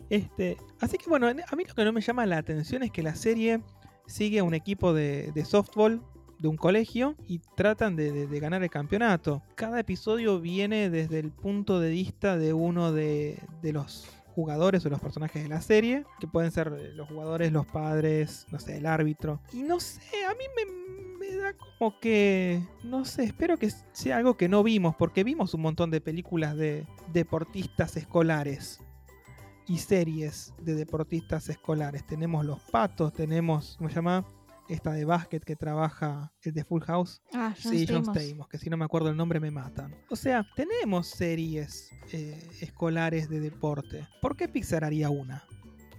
Este, así que bueno, a mí lo que no me llama la atención es que la serie sigue a un equipo de, de softball de un colegio y tratan de, de- ganar el campeonato. Cada episodio viene desde el punto de vista de uno de, de los jugadores o los personajes de la serie, que pueden ser eh, los jugadores, los padres, no sé, el árbitro. Y no sé, a mí me, me da como que, no sé, espero que sea algo que no vimos, porque vimos un montón de películas de deportistas escolares y series de deportistas escolares. Tenemos Los Patos, tenemos, ¿cómo se llama? Esta de básquet que trabaja, el de Full House. Ah, John sí, John Stamos. Stamos, que si no me acuerdo el nombre me matan. O sea, tenemos series eh, escolares de deporte. ¿Por qué Pixar haría una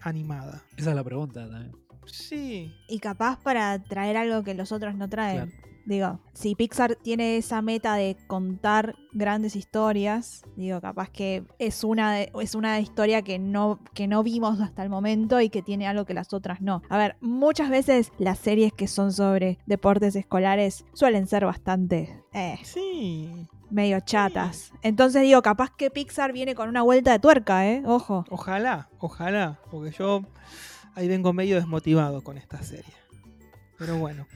animada? Esa es la pregunta también. Sí, Y capaz para traer algo que los otros no traen. Claro. Digo, si Pixar tiene esa meta de contar grandes historias, digo, capaz que es una, de- es una historia que no, que no vimos hasta el momento y que tiene algo que las otras no. A ver, muchas veces las series que son sobre deportes escolares suelen ser bastante eh, sí. medio chatas. Entonces digo, capaz que Pixar viene con una vuelta de tuerca, ¿eh? Ojo. Ojalá, ojalá, porque yo ahí vengo medio desmotivado con esta serie. Pero bueno.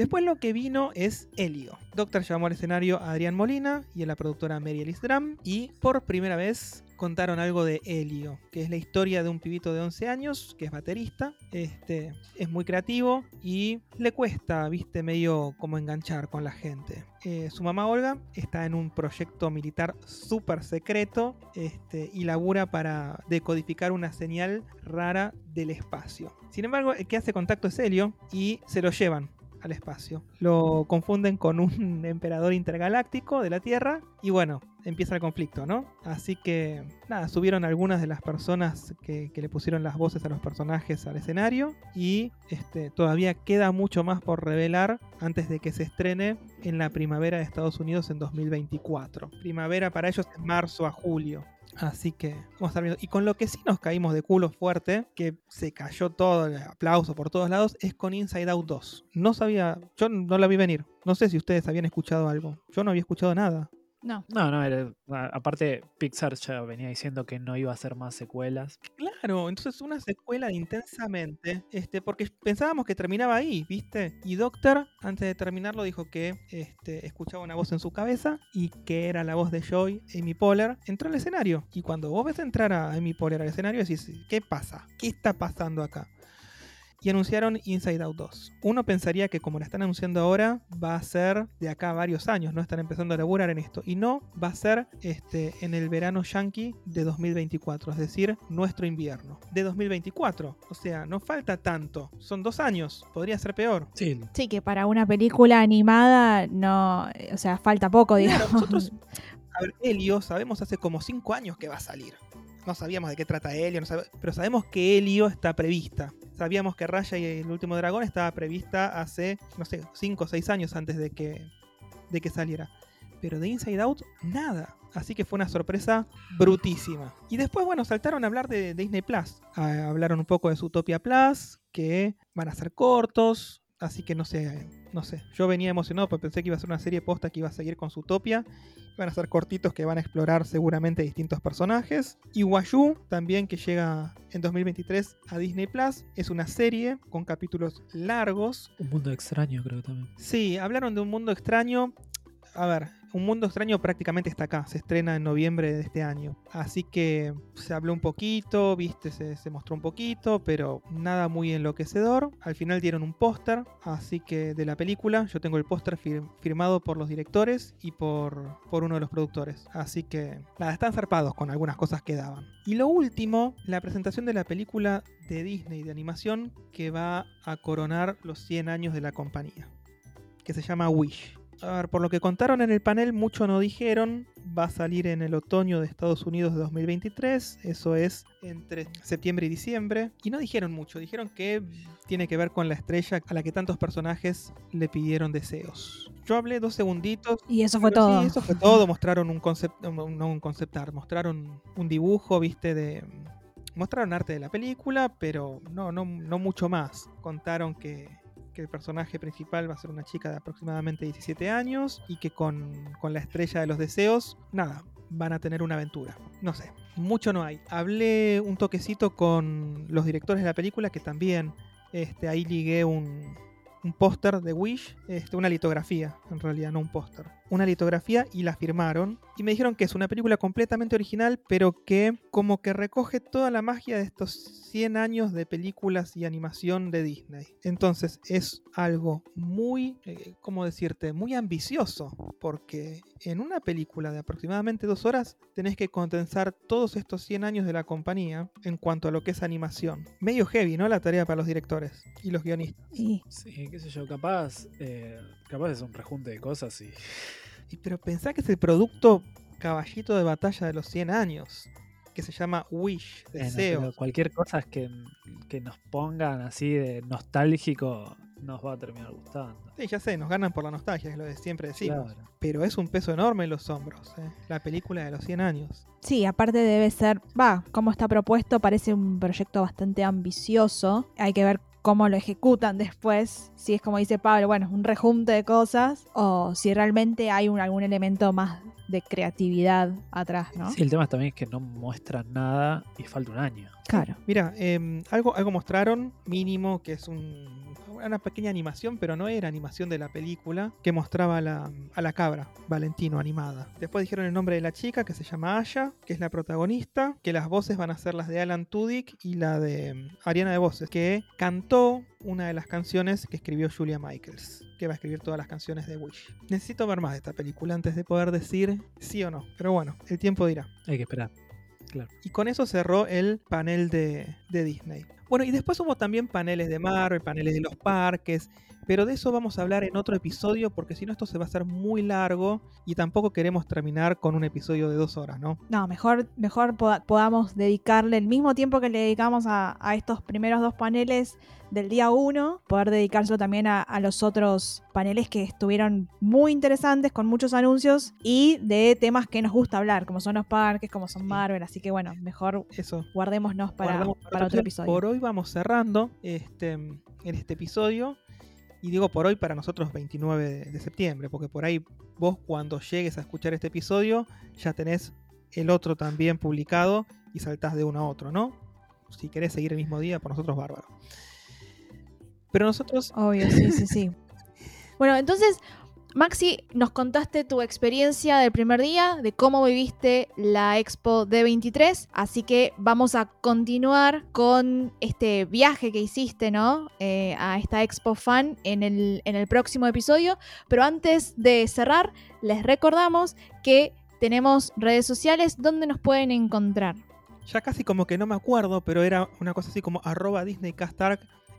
Después lo que vino es Helio. Doctor llamó al escenario a Adrián Molina y a la productora Mary Ellis Dram y por primera vez contaron algo de Helio, que es la historia de un pibito de 11 años que es baterista, este, es muy creativo y le cuesta, viste, medio como enganchar con la gente. Eh, su mamá Olga está en un proyecto militar súper secreto este, y labura para decodificar una señal rara del espacio. Sin embargo, el que hace contacto es Helio y se lo llevan al espacio. Lo confunden con un [LAUGHS] emperador intergaláctico de la Tierra y bueno, empieza el conflicto, ¿no? Así que nada, subieron algunas de las personas que, que le pusieron las voces a los personajes al escenario y este, todavía queda mucho más por revelar antes de que se estrene en la primavera de Estados Unidos en 2024. Primavera para ellos es marzo a julio. Así que vamos a estar viendo. Y con lo que sí nos caímos de culo fuerte, que se cayó todo el aplauso por todos lados, es con Inside Out 2. No sabía, yo no la vi venir. No sé si ustedes habían escuchado algo. Yo no había escuchado nada. No. No, no, era- aparte Pixar ya venía diciendo que no iba a hacer más secuelas. Claro, entonces una secuela de intensamente, este, porque pensábamos que terminaba ahí, ¿viste? Y Doctor, antes de terminarlo, dijo que este, escuchaba una voz en su cabeza y que era la voz de Joy, Amy Poehler, entró al escenario. Y cuando vos ves entrar a Amy Poehler al escenario, decís, ¿qué pasa? ¿Qué está pasando acá? Y anunciaron Inside Out 2. Uno pensaría que como la están anunciando ahora, va a ser de acá a varios años, no están empezando a laburar en esto. Y no, va a ser este, en el verano yankee de 2024, es decir, nuestro invierno de 2024. O sea, no falta tanto, son dos años, podría ser peor. Sí, Sí, que para una película animada no, eh, o sea, falta poco, Claro, digamos. nosotros, [LAUGHS] a ver, Helio, sabemos hace como cinco años que va a salir. No sabíamos de qué trata Helio, no pero sabemos que Helio está prevista. Sabíamos que Raya y el último dragón estaba prevista hace, no sé, 5 o 6 años antes de que, de que saliera. Pero de Inside Out, nada. Así que fue una sorpresa brutísima. Y después, bueno, saltaron a hablar de Disney Plus. Ah, hablaron un poco de Zootopia Plus, que van a ser cortos. Así que no sé, no sé. Yo venía emocionado porque pensé que iba a ser una serie posta que iba a seguir con Zootopia. Van a ser cortitos que van a explorar seguramente distintos personajes. Y Wayu, también que llega en 2023 a Disney Plus, es una serie con capítulos largos. un mundo extraño creo también. Sí, hablaron de un mundo extraño. A ver, Un Mundo Extraño prácticamente está acá, se estrena en noviembre de este año. Así que se habló un poquito, viste, se, mostró un poquito, pero nada muy enloquecedor. Al final dieron un póster, así que de la película, yo tengo el póster fir- firmado por los directores y por, por uno de los productores. Así que nada, están zarpados con algunas cosas que daban. Y lo último, la presentación de la película de Disney de animación que va a coronar los 100 años de la compañía, que se llama Wish. A ver, por lo que contaron en el panel, mucho no dijeron. Va a salir en el otoño de Estados Unidos de 2023. Eso es entre septiembre y diciembre. Y no dijeron mucho. Dijeron que tiene que ver con la estrella a la que tantos personajes le pidieron deseos. Yo hablé dos segunditos. Y eso fue todo. Sí, eso fue todo. Mostraron un concepto, no un concept art, mostraron un dibujo, viste, de... Mostraron arte de la película, pero no, no, no mucho más. Contaron que, que el personaje principal va a ser una chica de aproximadamente 17 años y que con, con la estrella de los deseos, nada, van a tener una aventura. No sé, mucho no hay. Hablé un toquecito con los directores de la película que también este, ahí ligué un, un póster de Wish, este, una litografía, en realidad, no un póster. Una litografía y la firmaron. Y me dijeron que es una película completamente original, pero que como que recoge toda la magia de estos 100 años de películas y animación de Disney. Entonces es algo muy, eh, ¿cómo decirte? Muy ambicioso, porque en una película de aproximadamente dos horas tenés que condensar todos estos 100 años de la compañía en cuanto a lo que es animación. Medio heavy, ¿no? La tarea para los directores y los guionistas. Sí, qué sé yo, capaz, eh, capaz es un rejunte de cosas y Y pero pensá que es el producto caballito de batalla de los 100 años, que se llama Wish, deseo. pero cualquier cosa que, que nos pongan así de nostálgico nos va a terminar gustando. Sí, ya sé, nos ganan por la nostalgia, es lo de siempre decimos. Claro. Pero es un peso enorme en los hombros, ¿eh? la película de los 100 años. Sí, aparte debe ser, va, como está propuesto, parece un proyecto bastante ambicioso. Hay que ver cómo lo ejecutan después, si es como dice Pablo, bueno, un rejunte de cosas, o si realmente hay un- algún elemento más de creatividad atrás, ¿no? Sí, el tema también es que no muestran nada y falta un año. Claro. Mira, em, algo, algo mostraron mínimo, que es un- una pequeña animación, pero no era animación de la película, que mostraba a la, a la cabra, Valentino, animada. Después dijeron el nombre de la chica, que se llama Aya, que es la protagonista, que las voces van a ser las de Alan Tudyk y la de em, Ariana de Voces, que cantó una de las canciones que escribió Julia Michaels, que va a escribir todas las canciones de Wish. Necesito ver más de esta película antes de poder decir sí o no, pero bueno, el tiempo dirá. Hay que esperar. Y con eso cerró el panel de, de Disney. Bueno, y después hubo también paneles de Marvel, paneles de los parques, pero de eso vamos a hablar en otro episodio porque si no esto se va a hacer muy largo y tampoco queremos terminar con un episodio de dos horas, ¿no? No, mejor, mejor poda- podamos dedicarle el mismo tiempo que le dedicamos a, a estos primeros dos paneles del día 1, poder dedicárselo también a, a los otros paneles que estuvieron muy interesantes, con muchos anuncios y de temas que nos gusta hablar, como son los parques, como son. Marvel, así que bueno, mejor Eso. guardémonos para, guardamos para otro episodio. Por hoy vamos cerrando este, en este episodio. Y digo por hoy para nosotros 29 de, de septiembre, porque por ahí vos cuando llegues a escuchar este episodio ya tenés el otro también publicado y saltás de uno a otro, ¿no? Si querés seguir el mismo día, por nosotros bárbaro. Pero nosotros Obvio, sí, sí, sí. [LAUGHS] Bueno, entonces, Maxi, nos contaste tu experiencia del primer día, de cómo viviste la Expo D23, así que vamos a continuar con este viaje que hiciste, ¿no? Eh, a esta Expo Fan en el, en el próximo episodio, pero antes de cerrar, les recordamos que tenemos redes sociales donde nos pueden encontrar. ya casi como que no me acuerdo, pero era una cosa así como arroba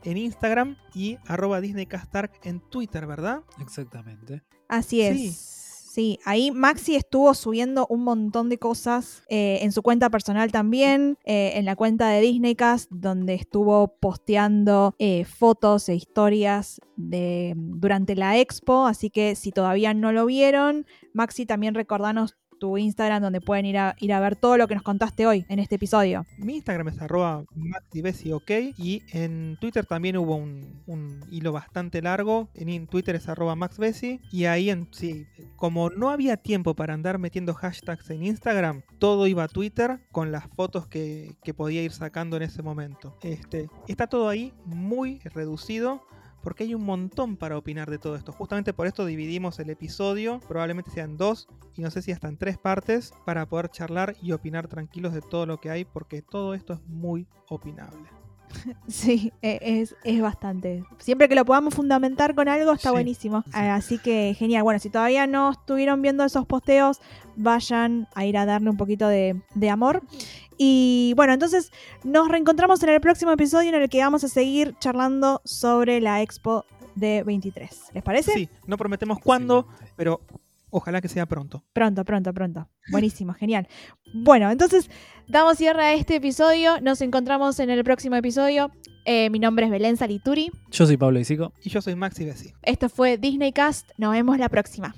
en Instagram y arroba DisneyCastark en Twitter, ¿verdad? Exactamente. Así es. Sí. Sí. ahí Maxi estuvo subiendo un montón de cosas eh, en su cuenta personal también, eh, en la cuenta de Disneycast, donde estuvo posteando eh, fotos e historias de, durante la expo. Así que si todavía no lo vieron, Maxi, también recordanos tu Instagram donde pueden ir a, ir a ver todo lo que nos contaste hoy en este episodio. Mi Instagram es arroba maxibesiok y en Twitter también hubo un, un hilo bastante largo. En Twitter es arroba maxbesi y ahí en sí, como no había tiempo para andar metiendo hashtags en Instagram, todo iba a Twitter con las fotos que, que podía ir sacando en ese momento. Este, está todo ahí muy reducido porque hay un montón para opinar de todo esto. Justamente por esto dividimos el episodio, probablemente sean dos y no sé si hasta en tres partes, para poder charlar y opinar tranquilos de todo lo que hay, porque todo esto es muy opinable. [LAUGHS] Sí, e- es, es bastante. Siempre que lo podamos fundamentar con algo está Sí, buenísimo. sí. Así que genial. Bueno, si todavía no estuvieron viendo esos posteos, vayan a ir a darle un poquito de, de amor. Y bueno, entonces nos reencontramos en el próximo episodio en el que vamos a seguir charlando sobre la Expo de 23. ¿Les parece? Sí, no prometemos cuándo, pero ojalá que sea pronto. Pronto, pronto, pronto. Buenísimo, [LAUGHS] genial. Bueno, entonces damos cierre a este episodio. Nos encontramos en el próximo episodio. Eh, mi nombre es Belén Salituri. Yo soy Pablo Isico. Y yo soy Maxi Bessi. Esto fue Disney Cast. Nos vemos la próxima.